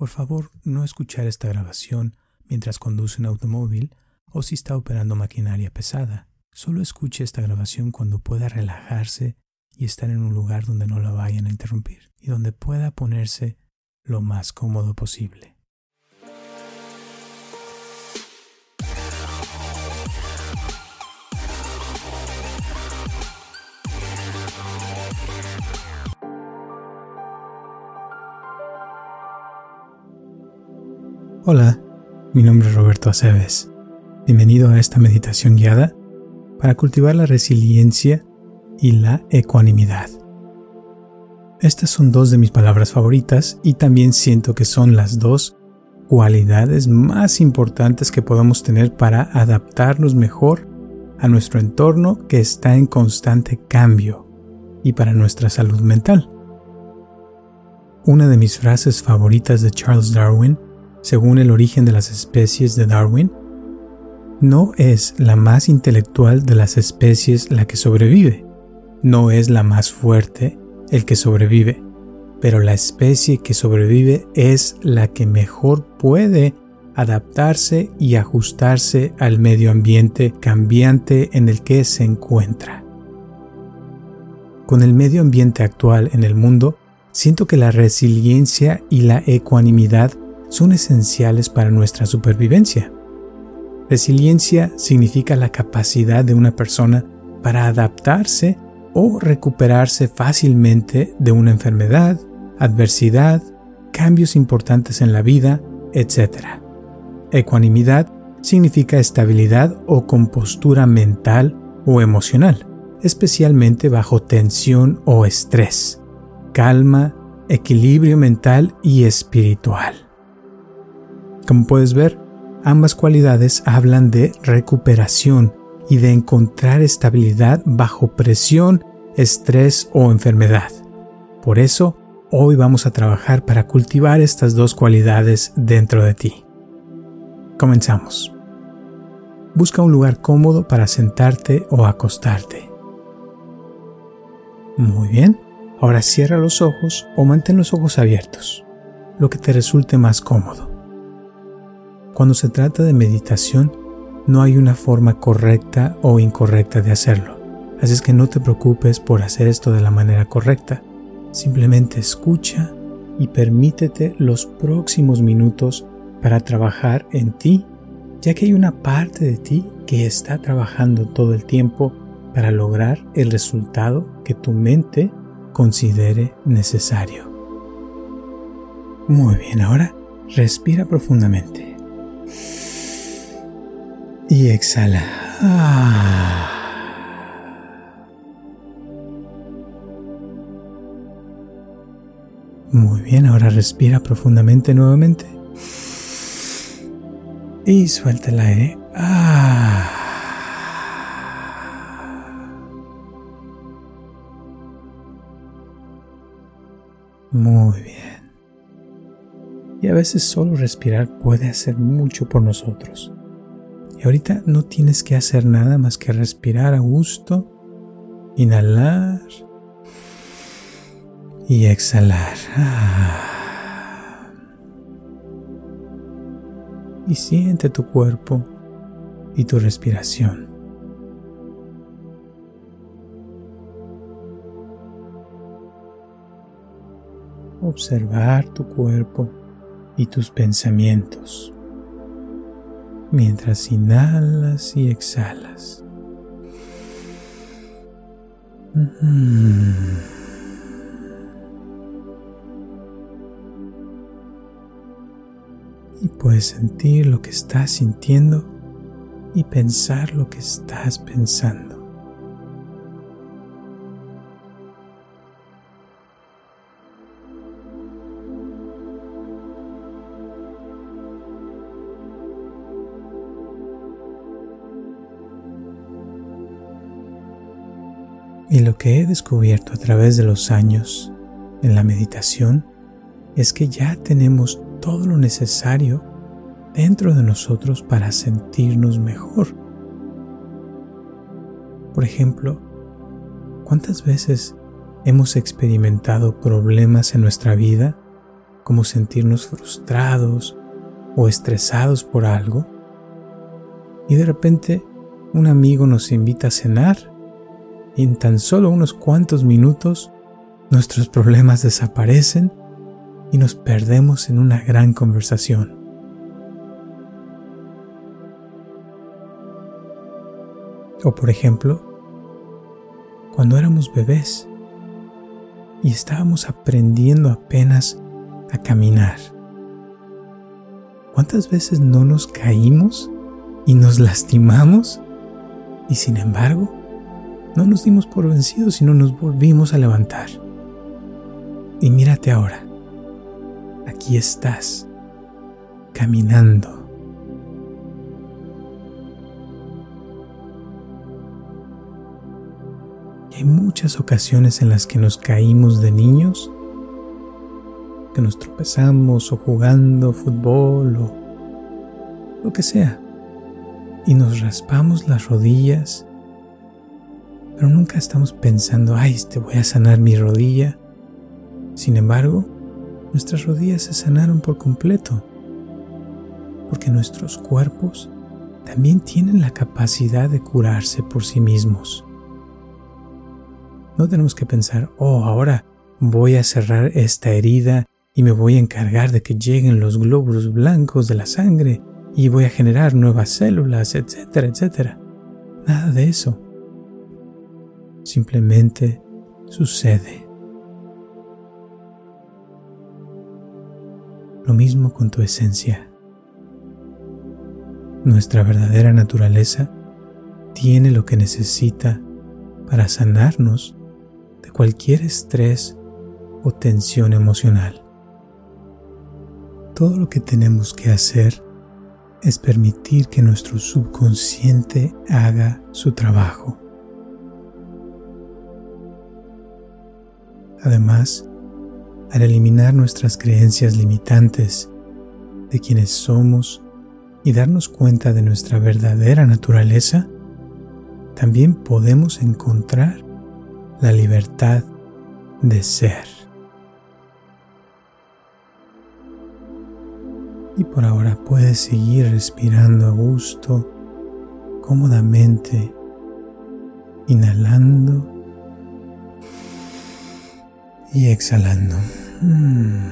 Por favor, no escuchar esta grabación mientras conduce un automóvil o si está operando maquinaria pesada. Solo escuche esta grabación cuando pueda relajarse y estar en un lugar donde no la vayan a interrumpir y donde pueda ponerse lo más cómodo posible. Hola, mi nombre es Roberto Aceves. Bienvenido a esta meditación guiada para cultivar la resiliencia y la ecuanimidad. Estas son dos de mis palabras favoritas y también siento que son las dos cualidades más importantes que podemos tener para adaptarnos mejor a nuestro entorno que está en constante cambio y para nuestra salud mental. Una de mis frases favoritas de Charles Darwin según el origen de las especies de Darwin, no es la más intelectual de las especies la que sobrevive, no es la más fuerte el que sobrevive, pero la especie que sobrevive es la que mejor puede adaptarse y ajustarse al medio ambiente cambiante en el que se encuentra. Con el medio ambiente actual en el mundo, siento que la resiliencia y la ecuanimidad son esenciales para nuestra supervivencia. Resiliencia significa la capacidad de una persona para adaptarse o recuperarse fácilmente de una enfermedad, adversidad, cambios importantes en la vida, etc. Ecuanimidad significa estabilidad o compostura mental o emocional, especialmente bajo tensión o estrés, calma, equilibrio mental y espiritual. Como puedes ver, ambas cualidades hablan de recuperación y de encontrar estabilidad bajo presión, estrés o enfermedad. Por eso, hoy vamos a trabajar para cultivar estas dos cualidades dentro de ti. Comenzamos. Busca un lugar cómodo para sentarte o acostarte. Muy bien, ahora cierra los ojos o mantén los ojos abiertos, lo que te resulte más cómodo. Cuando se trata de meditación, no hay una forma correcta o incorrecta de hacerlo. Así es que no te preocupes por hacer esto de la manera correcta. Simplemente escucha y permítete los próximos minutos para trabajar en ti, ya que hay una parte de ti que está trabajando todo el tiempo para lograr el resultado que tu mente considere necesario. Muy bien, ahora respira profundamente y exhala. Muy bien, ahora respira profundamente nuevamente. Y suelta el aire. Muy bien. Y a veces solo respirar puede hacer mucho por nosotros. Y ahorita no tienes que hacer nada más que respirar a gusto, inhalar y exhalar. Y siente tu cuerpo y tu respiración. Observar tu cuerpo y tus pensamientos mientras inhalas y exhalas. Y puedes sentir lo que estás sintiendo y pensar lo que estás pensando. Y lo que he descubierto a través de los años en la meditación es que ya tenemos todo lo necesario dentro de nosotros para sentirnos mejor. Por ejemplo, ¿cuántas veces hemos experimentado problemas en nuestra vida como sentirnos frustrados o estresados por algo, y de repente un amigo nos invita a cenar en tan solo unos cuantos minutos nuestros problemas desaparecen y nos perdemos en una gran conversación. O por ejemplo, cuando éramos bebés y estábamos aprendiendo apenas a caminar. ¿Cuántas veces no nos caímos y nos lastimamos? Y sin embargo, no nos dimos por vencidos, sino nos volvimos a levantar. Y mírate ahora, aquí estás, caminando hay muchas ocasiones en las que nos caímos de niños, que nos tropezamos o jugando fútbol o lo que sea, y nos raspamos las rodillas, pero nunca estamos pensando, ay, te voy a sanar mi rodilla. Sin embargo, nuestras rodillas se sanaron por completo, porque nuestros cuerpos también tienen la capacidad de curarse por sí mismos. No tenemos que pensar, oh, ahora voy a cerrar esta herida y me voy a encargar de que lleguen los glóbulos blancos de la sangre y voy a generar nuevas células, etcétera, etcétera. Nada de eso. Simplemente sucede. Lo mismo con tu esencia. Nuestra verdadera naturaleza tiene lo que necesita para sanarnos de cualquier estrés o tensión emocional. Todo lo que tenemos que hacer es permitir que nuestro subconsciente haga su trabajo. Además, al eliminar nuestras creencias limitantes de quienes somos y darnos cuenta de nuestra verdadera naturaleza, también podemos encontrar la libertad de ser. Y por ahora puedes seguir respirando a gusto, cómodamente, inhalando y exhalando. Mm.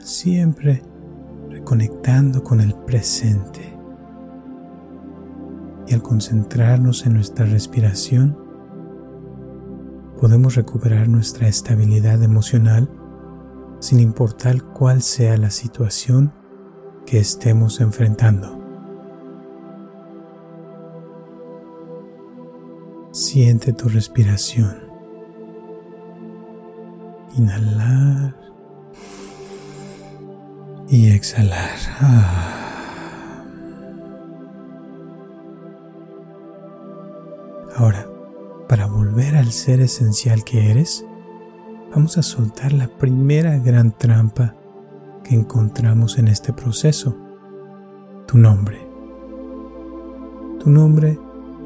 Siempre reconectando con el presente. Y al concentrarnos en nuestra respiración, podemos recuperar nuestra estabilidad emocional sin importar cuál sea la situación que estemos enfrentando. Siente tu respiración. Inhalar y exhalar. Ah. Ahora, para volver al ser esencial que eres, vamos a soltar la primera gran trampa que encontramos en este proceso, tu nombre. Tu nombre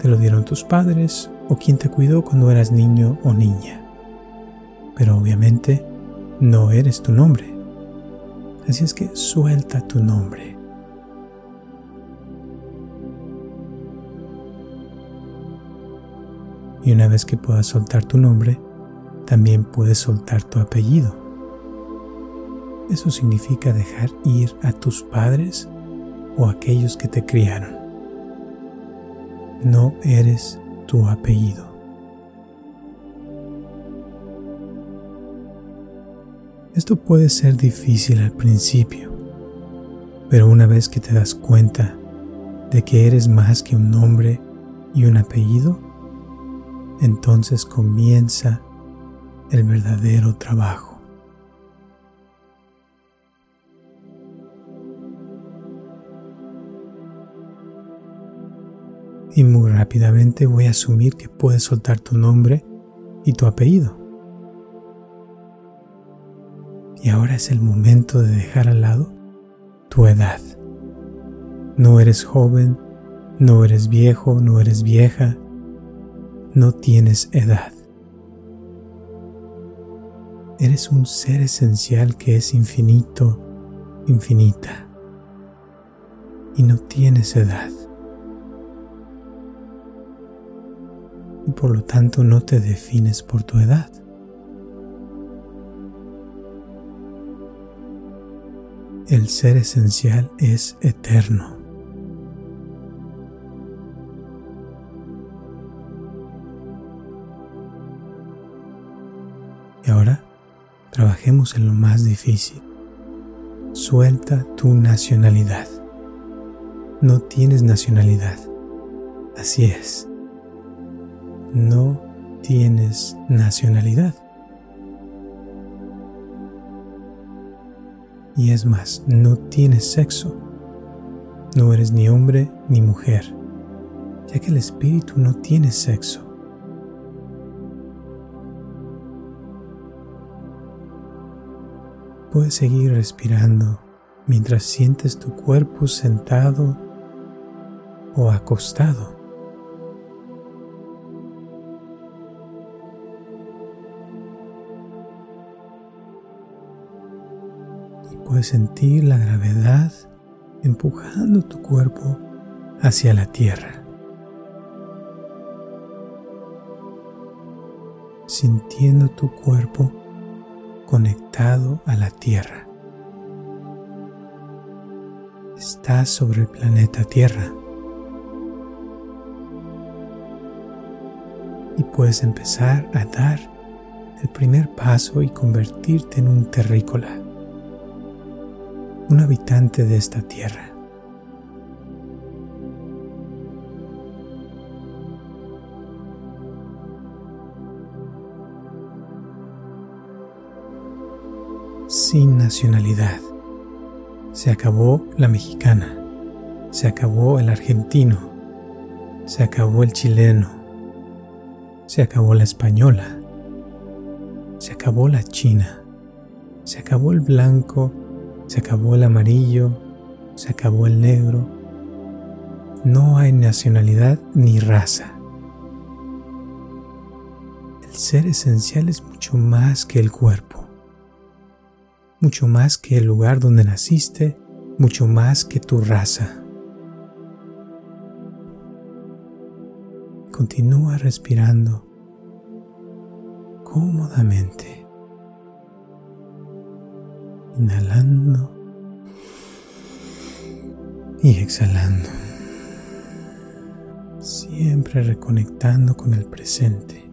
te lo dieron tus padres o quien te cuidó cuando eras niño o niña. Pero obviamente no eres tu nombre. Así es que suelta tu nombre. Y una vez que puedas soltar tu nombre, también puedes soltar tu apellido. Eso significa dejar ir a tus padres o aquellos que te criaron. No eres tu apellido. Esto puede ser difícil al principio, pero una vez que te das cuenta de que eres más que un nombre y un apellido, entonces comienza el verdadero trabajo. Y muy rápidamente voy a asumir que puedes soltar tu nombre y tu apellido. Y ahora es el momento de dejar al lado tu edad. No eres joven, no eres viejo, no eres vieja, no tienes edad. Eres un ser esencial que es infinito, infinita, y no tienes edad. Y por lo tanto no te defines por tu edad. El ser esencial es eterno. Y ahora trabajemos en lo más difícil. Suelta tu nacionalidad. No tienes nacionalidad. Así es. No tienes nacionalidad. Y es más, no tienes sexo. No eres ni hombre ni mujer, ya que el espíritu no tiene sexo. Puedes seguir respirando mientras sientes tu cuerpo sentado o acostado. Puedes sentir la gravedad empujando tu cuerpo hacia la tierra. Sintiendo tu cuerpo conectado a la tierra. Estás sobre el planeta Tierra. Y puedes empezar a dar el primer paso y convertirte en un terrícola un habitante de esta tierra. Sin nacionalidad. Se acabó la mexicana, se acabó el argentino, se acabó el chileno, se acabó la española, se acabó la china, se acabó el blanco se acabó el amarillo, se acabó el negro. No hay nacionalidad ni raza. El ser esencial es mucho más que el cuerpo, mucho más que el lugar donde naciste, mucho más que tu raza. Continúa respirando cómodamente inhalando y exhalando, siempre reconectando con el presente.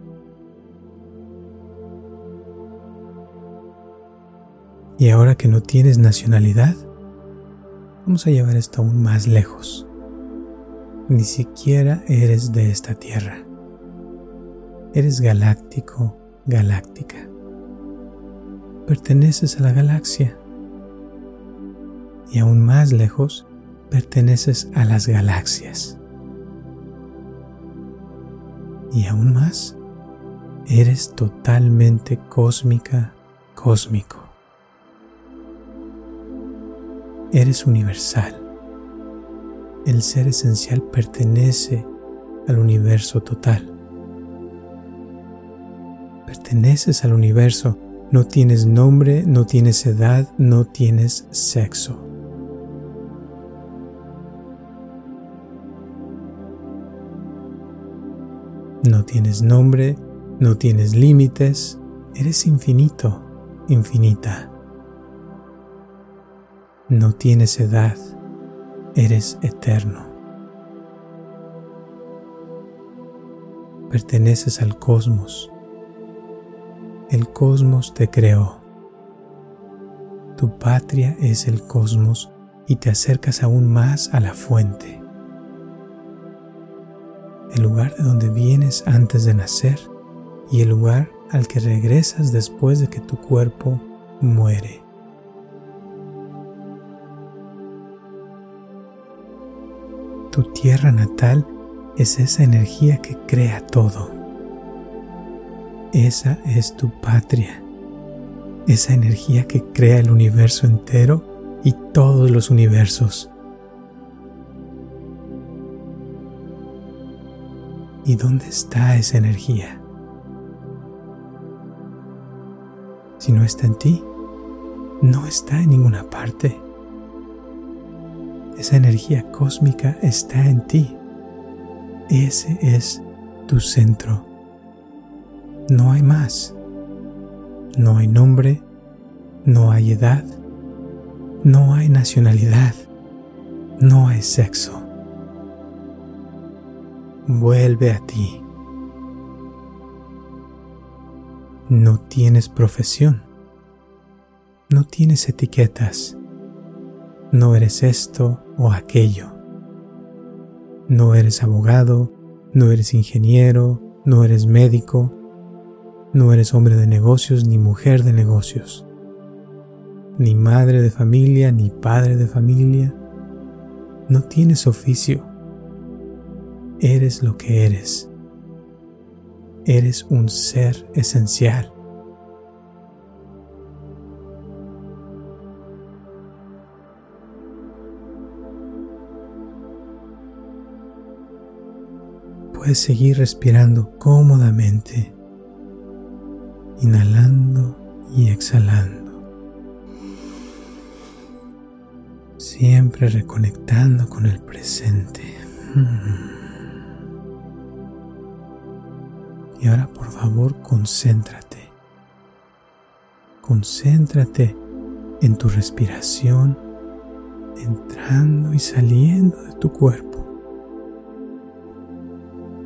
Y ahora que no tienes nacionalidad, vamos a llevar esto aún más lejos. Ni siquiera eres de esta tierra. Eres galáctico, galáctica perteneces a la galaxia y aún más lejos perteneces a las galaxias. Y aún más, eres totalmente cósmica, cósmico. Eres universal. El ser esencial pertenece al universo total. Perteneces al universo no tienes nombre, no tienes edad, no tienes sexo. No tienes nombre, no tienes límites, eres infinito, infinita. No tienes edad, eres eterno. Perteneces al cosmos el cosmos te creó. Tu patria es el cosmos y te acercas aún más a la fuente. El lugar de donde vienes antes de nacer y el lugar al que regresas después de que tu cuerpo muere. Tu tierra natal es esa energía que crea todo. Esa es tu patria, esa energía que crea el universo entero y todos los universos. ¿Y dónde está esa energía? Si no está en ti, no está en ninguna parte. Esa energía cósmica está en ti. Ese es tu centro. No hay más. No hay nombre, no hay edad, no hay nacionalidad, no hay sexo. Vuelve a ti. No tienes profesión, no tienes etiquetas, no eres esto o aquello. No eres abogado, no eres ingeniero, no eres médico, no eres hombre de negocios ni mujer de negocios, ni madre de familia ni padre de familia. No tienes oficio. Eres lo que eres. Eres un ser esencial. puedes seguir respirando cómodamente, inhalando y exhalando, siempre reconectando con el presente. Y ahora por favor concéntrate, concéntrate en tu respiración entrando y saliendo de tu cuerpo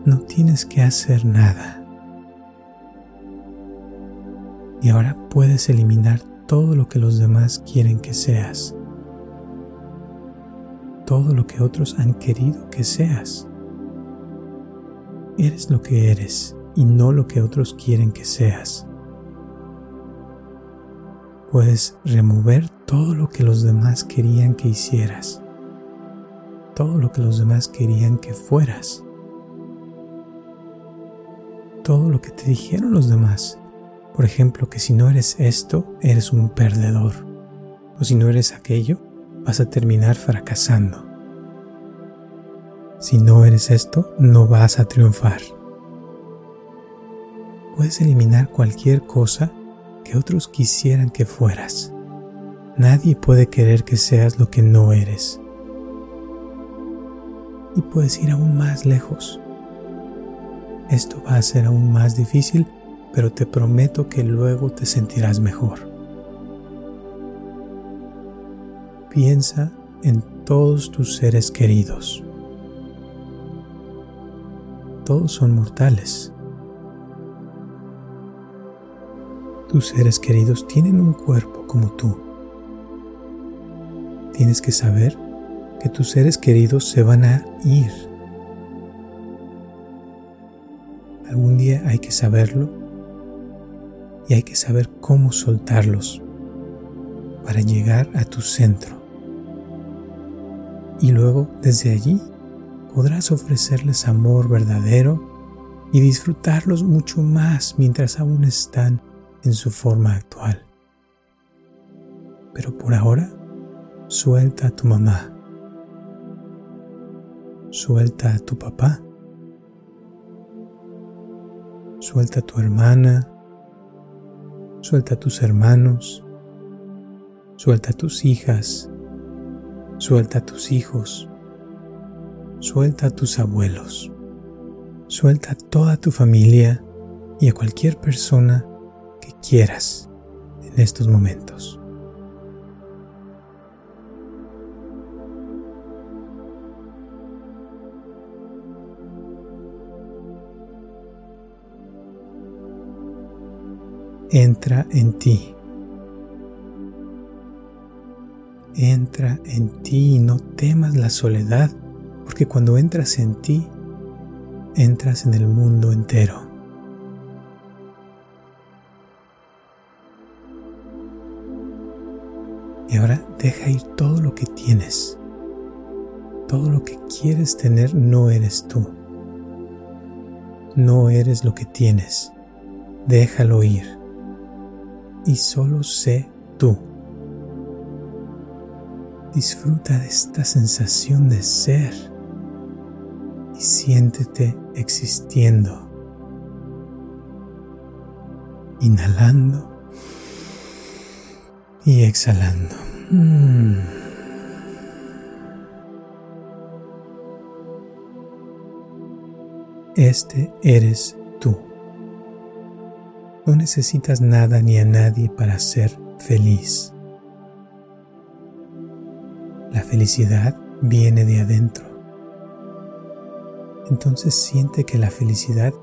no tienes que hacer nada. Y ahora puedes eliminar todo lo que los demás quieren que seas. Todo lo que otros han querido que seas. Eres lo que eres y no lo que otros quieren que seas. Puedes remover todo lo que los demás querían que hicieras. Todo lo que los demás querían que fueras todo lo que te dijeron los demás. Por ejemplo, que si no eres esto, eres un perdedor. O si no eres aquello, vas a terminar fracasando. Si no eres esto, no vas a triunfar. Puedes eliminar cualquier cosa que otros quisieran que fueras. Nadie puede querer que seas lo que no eres. Y puedes ir aún más lejos. Esto va a ser aún más difícil, pero te prometo que luego te sentirás mejor. Piensa en todos tus seres queridos. Todos son mortales. Tus seres queridos tienen un cuerpo como tú. Tienes que saber que tus seres queridos se van a ir Algún día hay que saberlo y hay que saber cómo soltarlos para llegar a tu centro. Y luego desde allí podrás ofrecerles amor verdadero y disfrutarlos mucho más mientras aún están en su forma actual. Pero por ahora, suelta a tu mamá, suelta a tu papá Suelta a tu hermana, suelta a tus hermanos, suelta a tus hijas, suelta a tus hijos, suelta a tus abuelos, suelta a toda tu familia y a cualquier persona que quieras en estos momentos. Entra en ti. Entra en ti y no temas la soledad, porque cuando entras en ti, entras en el mundo entero. Y ahora deja ir todo lo que tienes. Todo lo que quieres tener no eres tú. No eres lo que tienes. Déjalo ir y solo sé tú. Disfruta de esta sensación de ser y siéntete existiendo. Inhalando y exhalando. Mm. Este eres. No necesitas nada ni a nadie para ser feliz. La felicidad viene de adentro. Entonces siente que la felicidad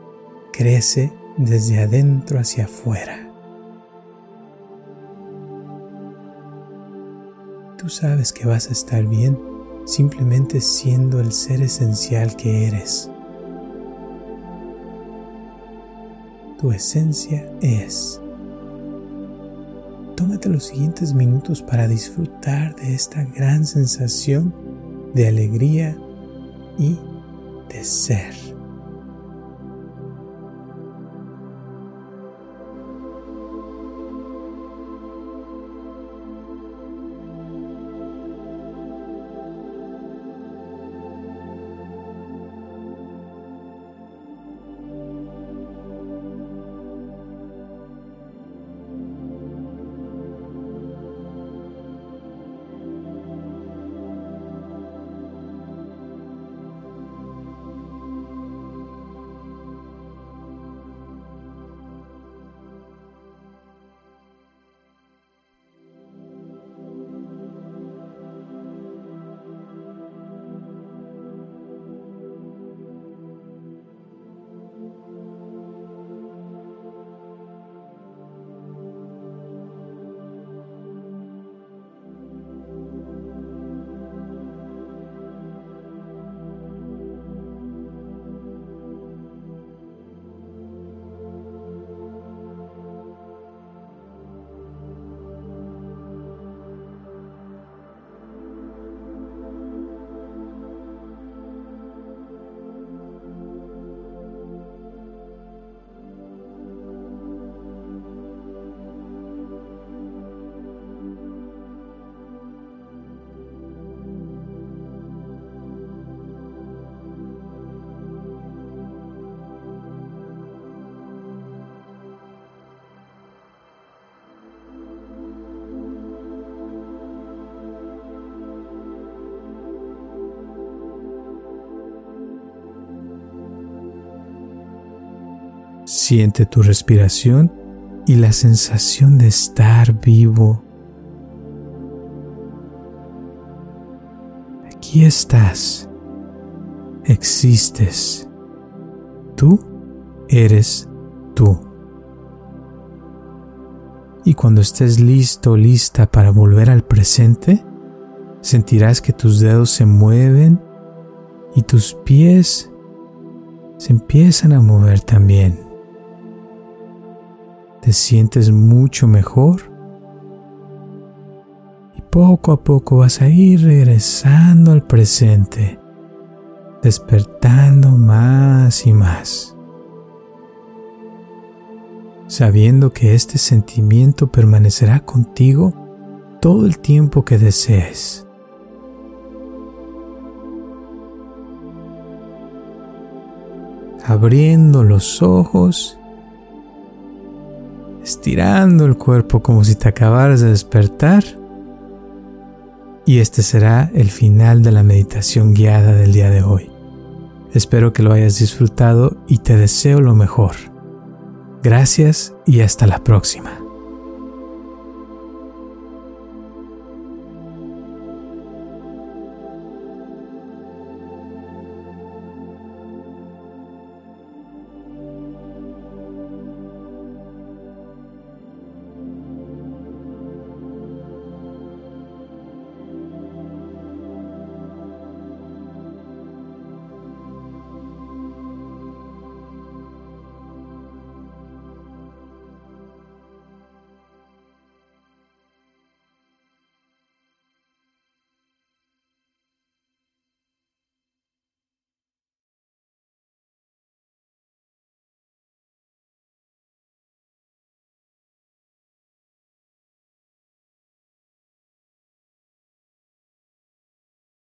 crece desde adentro hacia afuera. Tú sabes que vas a estar bien simplemente siendo el ser esencial que eres. Tu esencia es. Tómate los siguientes minutos para disfrutar de esta gran sensación de alegría y de ser. Siente tu respiración y la sensación de estar vivo. Aquí estás. Existes. Tú eres tú. Y cuando estés listo, lista para volver al presente, sentirás que tus dedos se mueven y tus pies se empiezan a mover también te sientes mucho mejor y poco a poco vas a ir regresando al presente, despertando más y más, sabiendo que este sentimiento permanecerá contigo todo el tiempo que desees. Abriendo los ojos estirando el cuerpo como si te acabaras de despertar. Y este será el final de la meditación guiada del día de hoy. Espero que lo hayas disfrutado y te deseo lo mejor. Gracias y hasta la próxima.